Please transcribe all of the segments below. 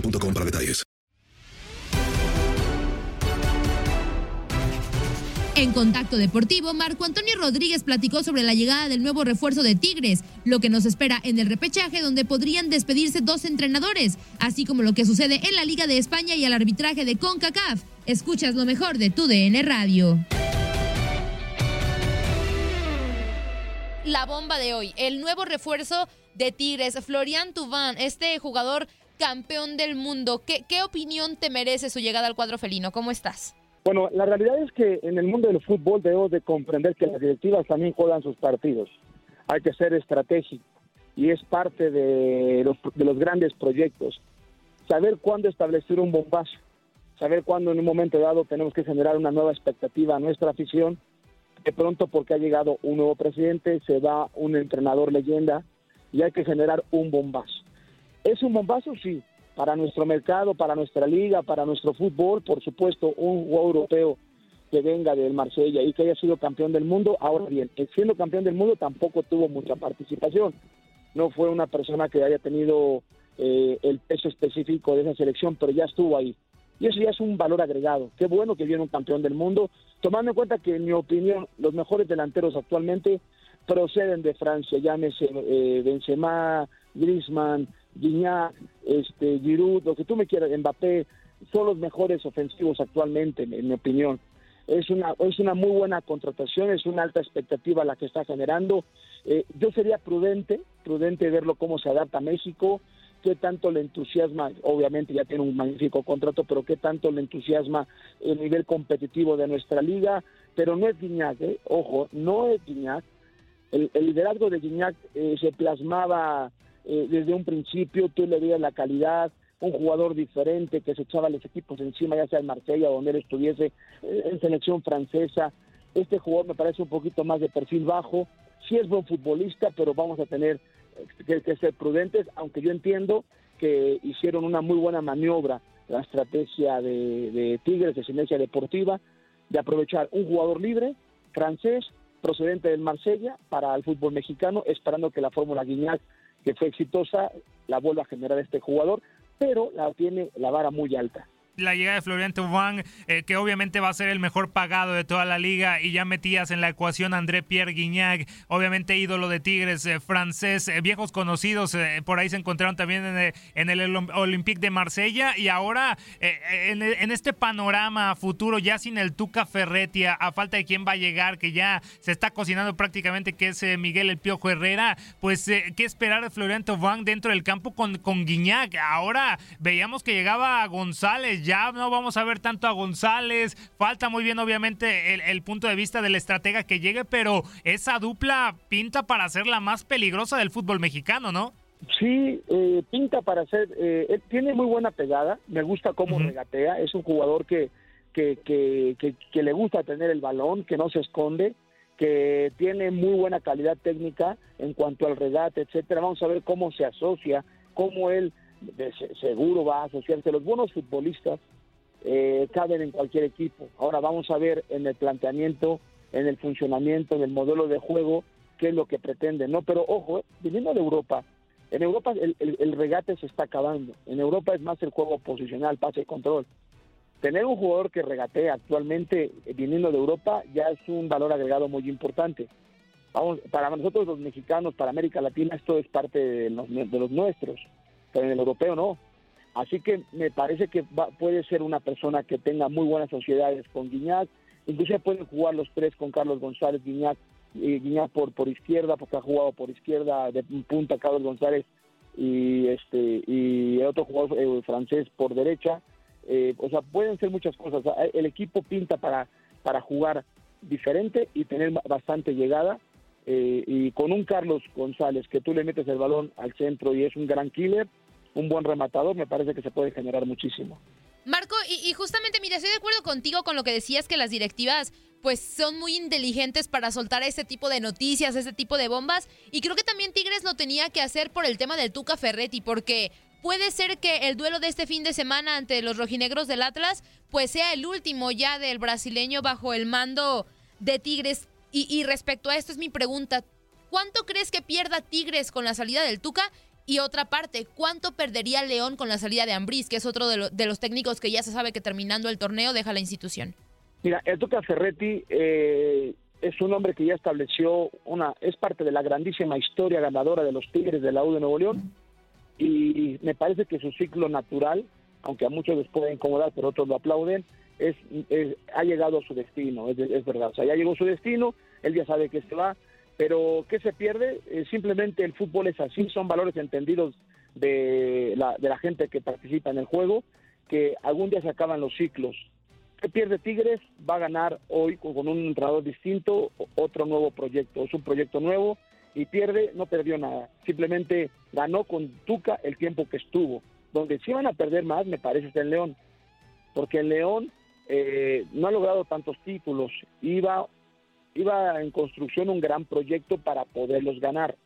boostmobile.com para detalles. En Contacto Deportivo, Marco Antonio Rodríguez platicó sobre la llegada del nuevo refuerzo de Tigres, lo que nos espera en el repechaje donde podrían despedirse dos entrenadores, así como lo que sucede en la Liga de España y el arbitraje de CONCACAF. Escuchas lo mejor de tu DN Radio. La bomba de hoy, el nuevo refuerzo de Tigres, Florian Tubán, este jugador campeón del mundo. ¿Qué, ¿Qué opinión te merece su llegada al cuadro felino? ¿Cómo estás? Bueno, la realidad es que en el mundo del fútbol debemos de comprender que las directivas también juegan sus partidos. Hay que ser estratégico y es parte de los, de los grandes proyectos. Saber cuándo establecer un bombazo, saber cuándo en un momento dado tenemos que generar una nueva expectativa a nuestra afición. De pronto porque ha llegado un nuevo presidente, se va un entrenador leyenda y hay que generar un bombazo. ¿Es un bombazo? Sí, para nuestro mercado, para nuestra liga, para nuestro fútbol, por supuesto, un jugador europeo que venga del Marsella y que haya sido campeón del mundo. Ahora bien, siendo campeón del mundo tampoco tuvo mucha participación. No fue una persona que haya tenido eh, el peso específico de esa selección, pero ya estuvo ahí. Y eso ya es un valor agregado. Qué bueno que viene un campeón del mundo, tomando en cuenta que, en mi opinión, los mejores delanteros actualmente proceden de Francia, llámese eh, Benzema, Griezmann, Gignac, este, Giroud, lo que tú me quieras, Mbappé, son los mejores ofensivos actualmente, en mi opinión. Es una, es una muy buena contratación, es una alta expectativa la que está generando. Eh, yo sería prudente, prudente verlo cómo se adapta México, qué tanto le entusiasma, obviamente ya tiene un magnífico contrato, pero qué tanto le entusiasma el nivel competitivo de nuestra liga, pero no es Guiñac, ¿eh? ojo, no es Guiñac. El, el liderazgo de Guiñac eh, se plasmaba eh, desde un principio, tú le veías la calidad, un jugador diferente que se echaba los equipos encima, ya sea en Marsella donde él estuviese, eh, en selección francesa. Este jugador me parece un poquito más de perfil bajo, sí es buen futbolista, pero vamos a tener que, que ser prudentes, aunque yo entiendo que hicieron una muy buena maniobra la estrategia de, de Tigres de Silencia Deportiva de aprovechar un jugador libre francés procedente del Marsella para el fútbol mexicano, esperando que la fórmula Guiñac, que fue exitosa, la vuelva a generar este jugador, pero la tiene la vara muy alta. La llegada de Florian Thauvin, eh, que obviamente va a ser el mejor pagado de toda la liga, y ya metías en la ecuación André Pierre Guignac, obviamente ídolo de Tigres, eh, francés, eh, viejos conocidos, por ahí se encontraron también en el, Olympique de Marsella, y ahora en, este panorama futuro, ya sin el Tuca Ferretti, a, falta de quién va a llegar, que ya se está cocinando prácticamente, que es Miguel El Piojo Herrera, pues qué esperar de Florian Thauvin dentro del campo con, con Guignac. Ahora veíamos que llegaba González, ya no vamos a ver tanto a González, falta muy bien obviamente el, punto de vista del estratega que llegue, pero esa dupla pinta para ser la más peligrosa del fútbol mexicano, ¿no? Sí, eh, pinta para ser, eh, tiene muy buena pegada, me gusta cómo regatea, es un jugador que, que, que, que, le gusta tener el balón, que no se esconde, que tiene muy buena calidad técnica en cuanto al regate, etcétera. Vamos a ver cómo se asocia, cómo él de seguro va a asociarse. Los buenos futbolistas eh, caben en cualquier equipo. Ahora vamos a ver en el planteamiento, en el funcionamiento, en el modelo de juego, qué es lo que pretende, ¿no? Pero ojo, eh, viniendo de Europa, en Europa el, regate se está acabando. En Europa es más el juego posicional, pase y control. Tener un jugador que regatea actualmente eh, viniendo de Europa ya es un valor agregado muy importante. Vamos, para nosotros los mexicanos, para América Latina, esto es parte de los, de los nuestros en el europeo no. Así que me parece que puede ser una persona que tenga muy buenas sociedades con Guiñac, incluso pueden jugar los tres con Carlos González, Guiñac, y Guiñac por, por izquierda, porque ha jugado por izquierda de punta Carlos González y este y el otro jugador eh, francés por derecha. Eh, o sea, pueden ser muchas cosas. El equipo pinta para, para jugar diferente y tener bastante llegada. Eh, y con un Carlos González que tú le metes el balón al centro y es un gran killer, un buen rematador, me parece que se puede generar muchísimo. Marco, y, justamente, mira, estoy de acuerdo contigo con lo que decías que las directivas pues son muy inteligentes para soltar ese tipo de noticias, ese tipo de bombas. Y creo que también Tigres lo tenía que hacer por el tema del Tuca Ferretti, porque puede ser que el duelo de este fin de semana ante los rojinegros del Atlas, pues sea el último ya del brasileño bajo el mando de Tigres. Y, y respecto a esto es mi pregunta, ¿cuánto crees que pierda Tigres con la salida del Tuca? Y otra parte, ¿cuánto perdería León con la salida de Ambriz, que es otro de, los técnicos que ya se sabe que terminando el torneo deja la institución? Mira, el Tuca Ferretti eh, es un hombre que ya estableció una, es parte de la grandísima historia ganadora de los Tigres de la U de Nuevo León y me parece que su ciclo natural, aunque a muchos les puede incomodar, pero otros lo aplauden, es, ha llegado a su destino, es, es, verdad. O sea, ya llegó su destino, él ya sabe que se va, pero ¿qué se pierde? Eh, simplemente el fútbol es así, son valores entendidos de la, de la gente que participa en el juego, que algún día se acaban los ciclos. ¿Qué pierde Tigres? Va a ganar hoy con, un entrenador distinto, otro nuevo proyecto, es un proyecto nuevo y pierde, no perdió nada, simplemente ganó con Tuca el tiempo que estuvo. Donde sí van a perder más, me parece, es el León, porque el León eh, no ha logrado tantos títulos, iba iba en construcción un gran proyecto para poderlos ganar,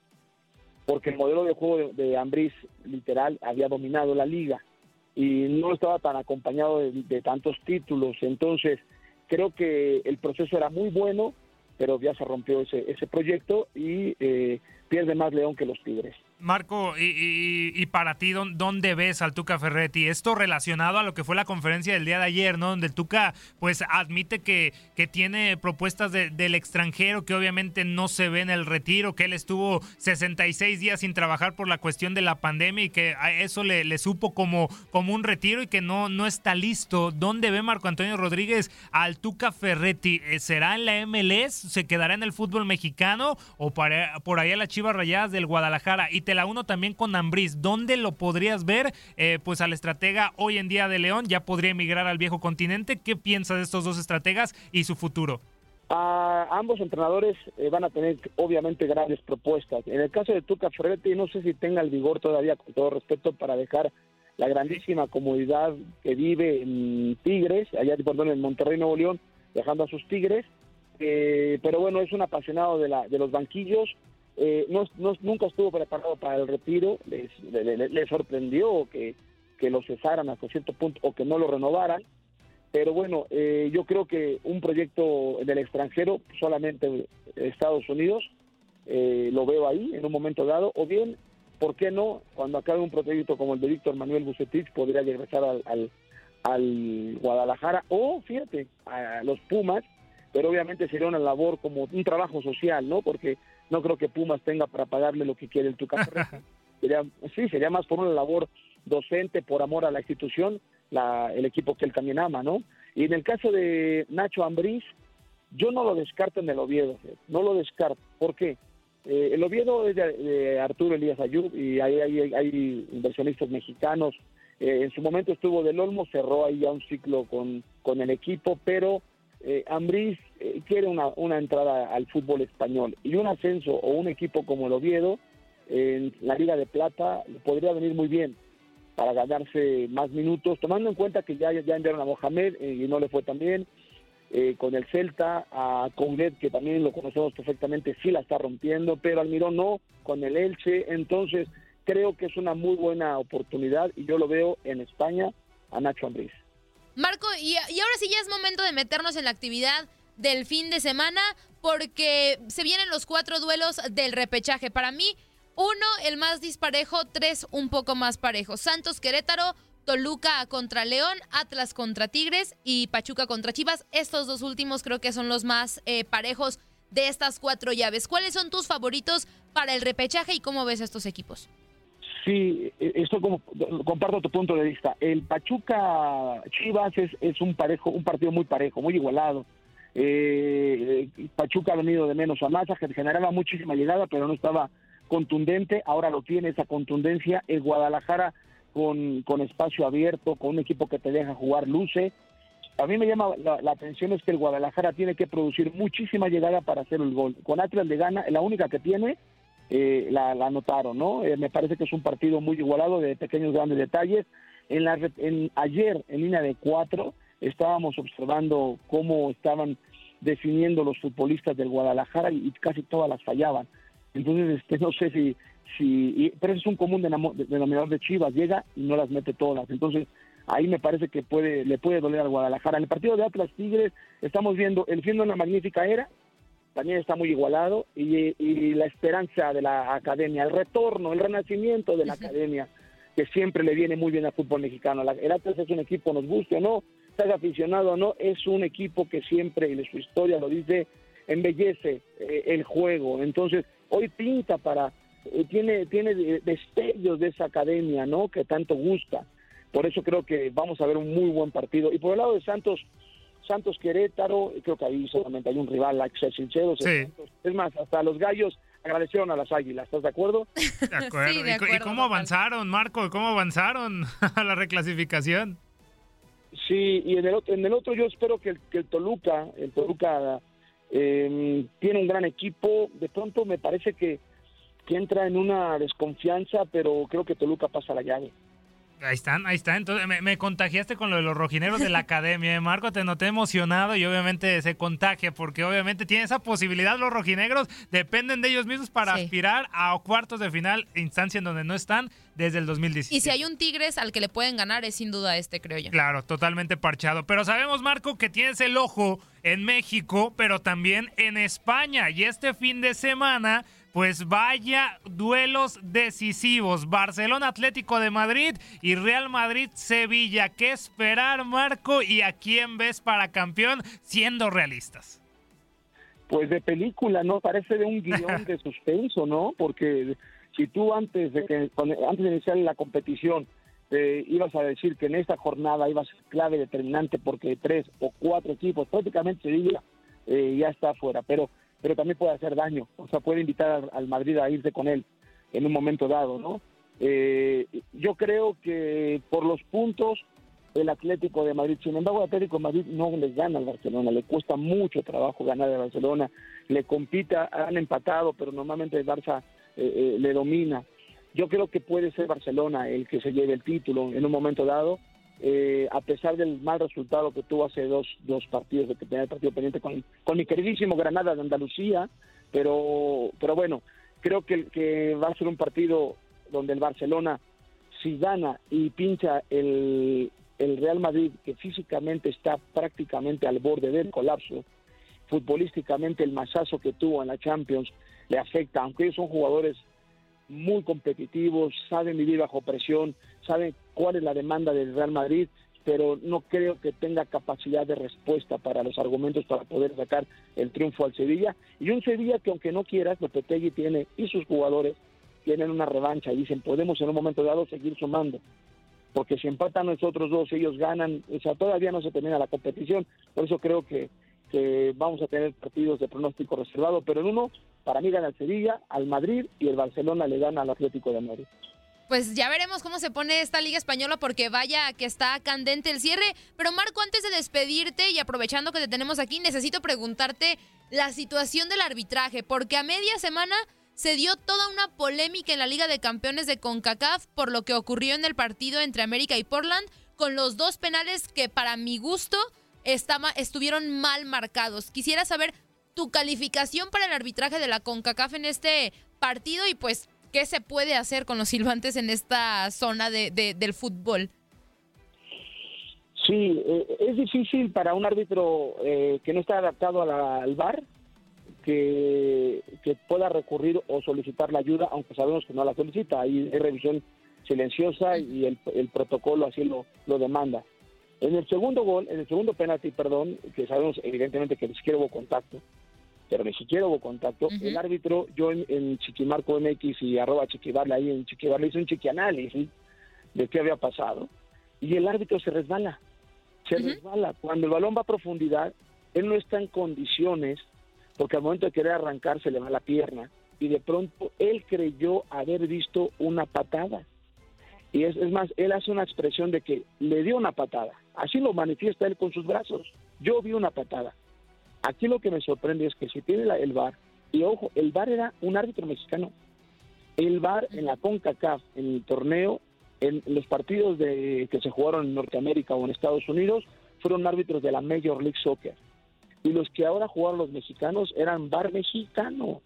porque el modelo de juego de, Ambris literal había dominado la liga y no estaba tan acompañado de, tantos títulos, entonces creo que el proceso era muy bueno, pero ya se rompió ese, ese proyecto y eh, pierde más León que los Tigres. Marco, y, para ti, ¿dónde ves al Tuca Ferretti? Esto relacionado a lo que fue la conferencia del día de ayer, ¿no? Donde el Tuca, pues, admite que, que tiene propuestas del extranjero, que obviamente no se ve en el retiro, que él estuvo 66 días sin trabajar por la cuestión de la pandemia y que a eso le, supo como, como un retiro y que no, no está listo. ¿Dónde ve Marco Antonio Rodríguez al Tuca Ferretti? Eh, ¿Será en la MLS? ¿Se quedará en el fútbol mexicano? ¿O para, por ahí a las Chivas Rayadas del Guadalajara? La uno también con Ambriz. ¿Dónde lo podrías ver? Eh, pues al estratega hoy en día de León ya podría emigrar al viejo continente. ¿Qué piensas de estos dos estrategas y su futuro? ambos entrenadores eh, van a tener obviamente grandes propuestas. En el caso de Tuca Ferretti, no sé si tenga el vigor todavía, con todo respeto, para dejar la grandísima comodidad que vive en Tigres, allá perdón, en Monterrey, Nuevo León, dejando a sus Tigres. Eh, pero bueno, es un apasionado de, la, de los banquillos, eh, no, nunca estuvo preparado para el retiro, le, sorprendió que, que, lo cesaran hasta cierto punto o que no lo renovaran, pero bueno, eh, yo creo que un proyecto del extranjero, solamente Estados Unidos, eh, lo veo ahí en un momento dado, o bien, ¿por qué no? Cuando acabe un proyecto como el de Víctor Manuel Bucetich, podría regresar al, al Guadalajara o, fíjate, a los Pumas, pero obviamente sería una labor como un trabajo social, ¿no? Porque no creo que Pumas tenga para pagarle lo que quiere el Tuca sería, sí, sería más por una labor docente, por amor a la institución, la, el equipo que él también ama, ¿no? Y en el caso de Nacho Ambriz, yo no lo descarto en el Oviedo, no lo descarto. ¿Por qué? Eh, el Oviedo es de, Arturo Elías Ayub y hay, hay, hay inversionistas mexicanos. Eh, en su momento estuvo del Olmo, cerró ahí ya un ciclo con, con el equipo, pero eh, Ambriz eh, quiere una, una entrada al fútbol español y un ascenso o un equipo como el Oviedo en la Liga de Plata podría venir muy bien para ganarse más minutos, tomando en cuenta que ya, ya enviaron a Mohamed y no le fue tan bien, eh, con el Celta, a Coudet, que también lo conocemos perfectamente, sí la está rompiendo, pero Almirón no, con el Elche, entonces creo que es una muy buena oportunidad y yo lo veo en España a Nacho Ambriz. Marco, y, ahora sí ya es momento de meternos en la actividad del fin de semana, porque se vienen los cuatro duelos del repechaje. Para mí, uno, el más disparejo, tres, un poco más parejo. Santos Querétaro, Toluca contra León, Atlas contra Tigres y Pachuca contra Chivas. Estos dos últimos creo que son los más eh, parejos de estas cuatro llaves. ¿Cuáles son tus favoritos para el repechaje y cómo ves estos equipos? Sí, e, esto como comparto tu punto de vista. El Pachuca Chivas es, es un parejo, un partido muy parejo, muy igualado. Eh, eh, Pachuca ha venido de menos a más, generaba muchísima llegada, pero no estaba contundente. Ahora lo tiene esa contundencia. El Guadalajara con, con espacio abierto, con un equipo que te deja jugar luce. A mí me llama la, atención es que el Guadalajara tiene que producir muchísima llegada para hacer el gol. Con Atlas de gana, la única que tiene, eh, la, anotaron, ¿no? Eh, me parece que es un partido muy igualado de pequeños grandes detalles. En la, en, ayer, en línea de cuatro, estábamos observando cómo estaban definiendo los futbolistas del Guadalajara y, casi todas las fallaban. Entonces, este, no sé si Sí, pero es un común denominador de Chivas, llega y no las mete todas. Entonces, ahí me parece que puede le puede doler al Guadalajara. En el partido de Atlas Tigres estamos viendo el fin una magnífica era, también está muy igualado, y, la esperanza de la academia, el retorno, el renacimiento de la academia, que siempre le viene muy bien al fútbol mexicano. el Atlas es un equipo, nos guste o no, sea aficionado o no, es un equipo que siempre, y su historia lo dice, embellece eh, el juego. Entonces, hoy pinta para eh, tiene, tiene destellos de esa academia, ¿no? Que tanto gusta. Por eso creo que vamos a ver un muy buen partido. Y por el lado de Santos, Santos Querétaro, creo que ahí solamente hay un rival, la que sincero. Es más, hasta los gallos agradecieron a las águilas, ¿estás de acuerdo? De acuerdo. ¿Y, cómo avanzaron, Marco? ¿Cómo avanzaron a la reclasificación? Sí, y en el, en el otro yo espero que el, que el Toluca, el Toluca eh, tiene un gran equipo. De pronto me parece que que entra en una desconfianza, pero creo que Toluca pasa la llave. Ahí están, ahí están. Entonces, me, contagiaste con lo de los rojineros de la academia. ¿eh? Marco, te noté emocionado y obviamente se contagia porque obviamente tiene esa posibilidad. Los rojinegros dependen de ellos mismos para aspirar a cuartos de final, instancia en donde no están desde el 2017. Y si hay un Tigres al que le pueden ganar, es sin duda este, creo yo. Claro, totalmente parchado. Pero sabemos, Marco, que tienes el ojo en México, pero también en España. Y este fin de semana pues vaya duelos decisivos. Barcelona Atlético de Madrid y Real Madrid Sevilla. ¿Qué esperar, Marco? ¿Y a quién ves para campeón siendo realistas? Pues de película, ¿no? Parece de un guion de suspenso, ¿no? Porque si tú antes de que antes de iniciar la competición eh, ibas a decir que en esta jornada iba a ser clave determinante porque tres o cuatro equipos, prácticamente Sevilla eh, ya está afuera, pero pero también puede hacer daño, o sea, puede invitar al Madrid a irse con él en un momento dado, ¿no? Eh, yo creo que por los puntos el Atlético de Madrid, sin embargo, el Atlético de Madrid no les gana al Barcelona, le cuesta mucho trabajo ganar al Barcelona, le compita, han empatado, pero normalmente el Barça eh, eh, le domina. Yo creo que puede ser Barcelona el que se lleve el título en un momento dado, eh, a pesar del mal resultado que tuvo hace dos, dos partidos, de que tenía el partido pendiente con, con mi queridísimo Granada de Andalucía, pero, pero bueno, creo que, que va a ser un partido donde el Barcelona, si gana y pincha el, el Real Madrid, que físicamente está prácticamente al borde del colapso, futbolísticamente el masazo que tuvo en la Champions le afecta, aunque ellos son jugadores muy competitivos, saben vivir bajo presión, saben cuál es la demanda del Real Madrid. pero no creo que tenga capacidad de respuesta para los argumentos para poder sacar el triunfo al Sevilla. Y un Sevilla que aunque no quieras, Lopetegui tiene y sus jugadores tienen una revancha y dicen podemos en un momento dado seguir sumando. Porque si empatan nosotros dos, ellos ganan, o sea, todavía no se termina la competición. Por eso creo que, que vamos a tener partidos de pronóstico reservado, pero en uno, para mí gana el Sevilla, al Madrid y el Barcelona le gana al Atlético de Madrid pues ya veremos cómo se pone esta Liga Española porque vaya que está candente el cierre. Pero Marco, antes de despedirte y aprovechando que te tenemos aquí, necesito preguntarte la situación del arbitraje, porque a media semana se dio toda una polémica en la Liga de Campeones de CONCACAF por lo que ocurrió en el partido entre América y Portland, con los dos penales que para mi gusto estuvieron mal marcados. Quisiera saber tu calificación para el arbitraje de la CONCACAF en este partido y pues ¿Qué se puede hacer con los silbantes en esta zona de, del fútbol? Sí, eh, es difícil para un árbitro eh, que no está adaptado al VAR que, pueda recurrir o solicitar la ayuda, aunque sabemos que no la solicita. Hay, revisión silenciosa y el, el protocolo así lo, lo, demanda. En el segundo gol, en el segundo penalti, perdón, que sabemos evidentemente que siquiera hubo contacto, pero ni siquiera hubo contacto. El árbitro, yo en, Chiquimarco MX y arroba Chiquibarle, ahí en Chiquibarle hice un chiquianálisis de qué había pasado. Y el árbitro se resbala, se resbala. Cuando el balón va a profundidad, él no está en condiciones, porque al momento de querer arrancar se le va la pierna. Y de pronto él creyó haber visto una patada. Y es, es más, él hace una expresión de que le dio una patada. Así lo manifiesta él con sus brazos. Yo vi una patada Aquí lo que me sorprende es que si tiene el VAR, y ojo, el VAR era un árbitro mexicano. El VAR en la CONCACAF, en el torneo, en los partidos de, que se jugaron en Norteamérica o en Estados Unidos, fueron árbitros de la Major League Soccer. Y los que ahora jugaron los mexicanos eran VAR mexicano.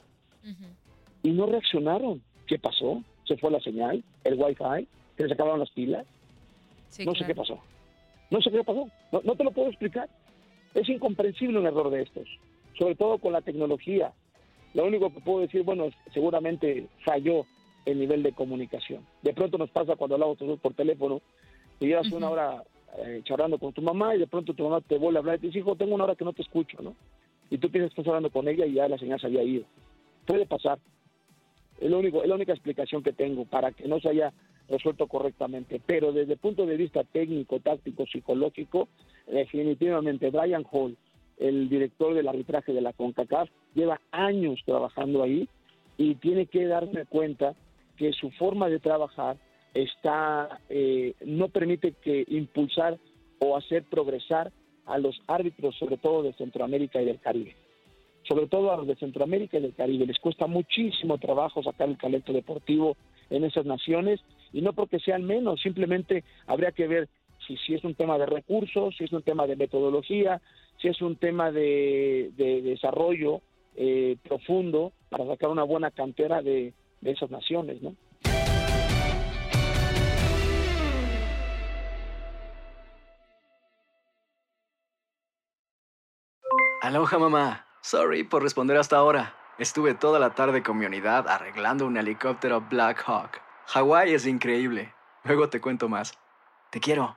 Y no reaccionaron. ¿Qué pasó? ¿Se fue la señal? ¿El Wi-Fi? ¿Que les acabaron las pilas? no sé qué pasó. No sé qué pasó. no te lo puedo explicar. Es incomprensible un error de estos, sobre todo con la tecnología. Lo único que puedo decir, bueno, seguramente falló el nivel de comunicación. De pronto nos pasa cuando hablamos todos por teléfono, y llevas una hora eh, charlando con tu mamá y de pronto tu mamá te vuelve a hablar y te dice, hijo, tengo una hora que no te escucho, ¿no? Y tú piensas que estás hablando con ella y ya la señal se había ido. Puede pasar. Es, lo único, es la única explicación que tengo para que no se haya resuelto correctamente. Pero desde el punto de vista técnico, táctico, psicológico, definitivamente Brian Hall, el director del arbitraje de la CONCACAF, lleva años trabajando ahí y tiene que darse cuenta que su forma de trabajar está eh, no permite que impulsar o hacer progresar a los árbitros, sobre todo de Centroamérica y del Caribe. Sobre todo a los de Centroamérica y del Caribe. Les cuesta muchísimo trabajo sacar el talento deportivo en esas naciones y no porque sean menos, simplemente habría que ver si, si es un tema de recursos, si es un tema de metodología, si es un tema de, desarrollo eh, profundo para sacar una buena cantera de, esas naciones, ¿no? Aloha mamá, sorry por responder hasta ahora. Estuve toda la tarde con mi unidad arreglando un helicóptero Black Hawk. Hawái es increíble. Luego te cuento más. Te quiero.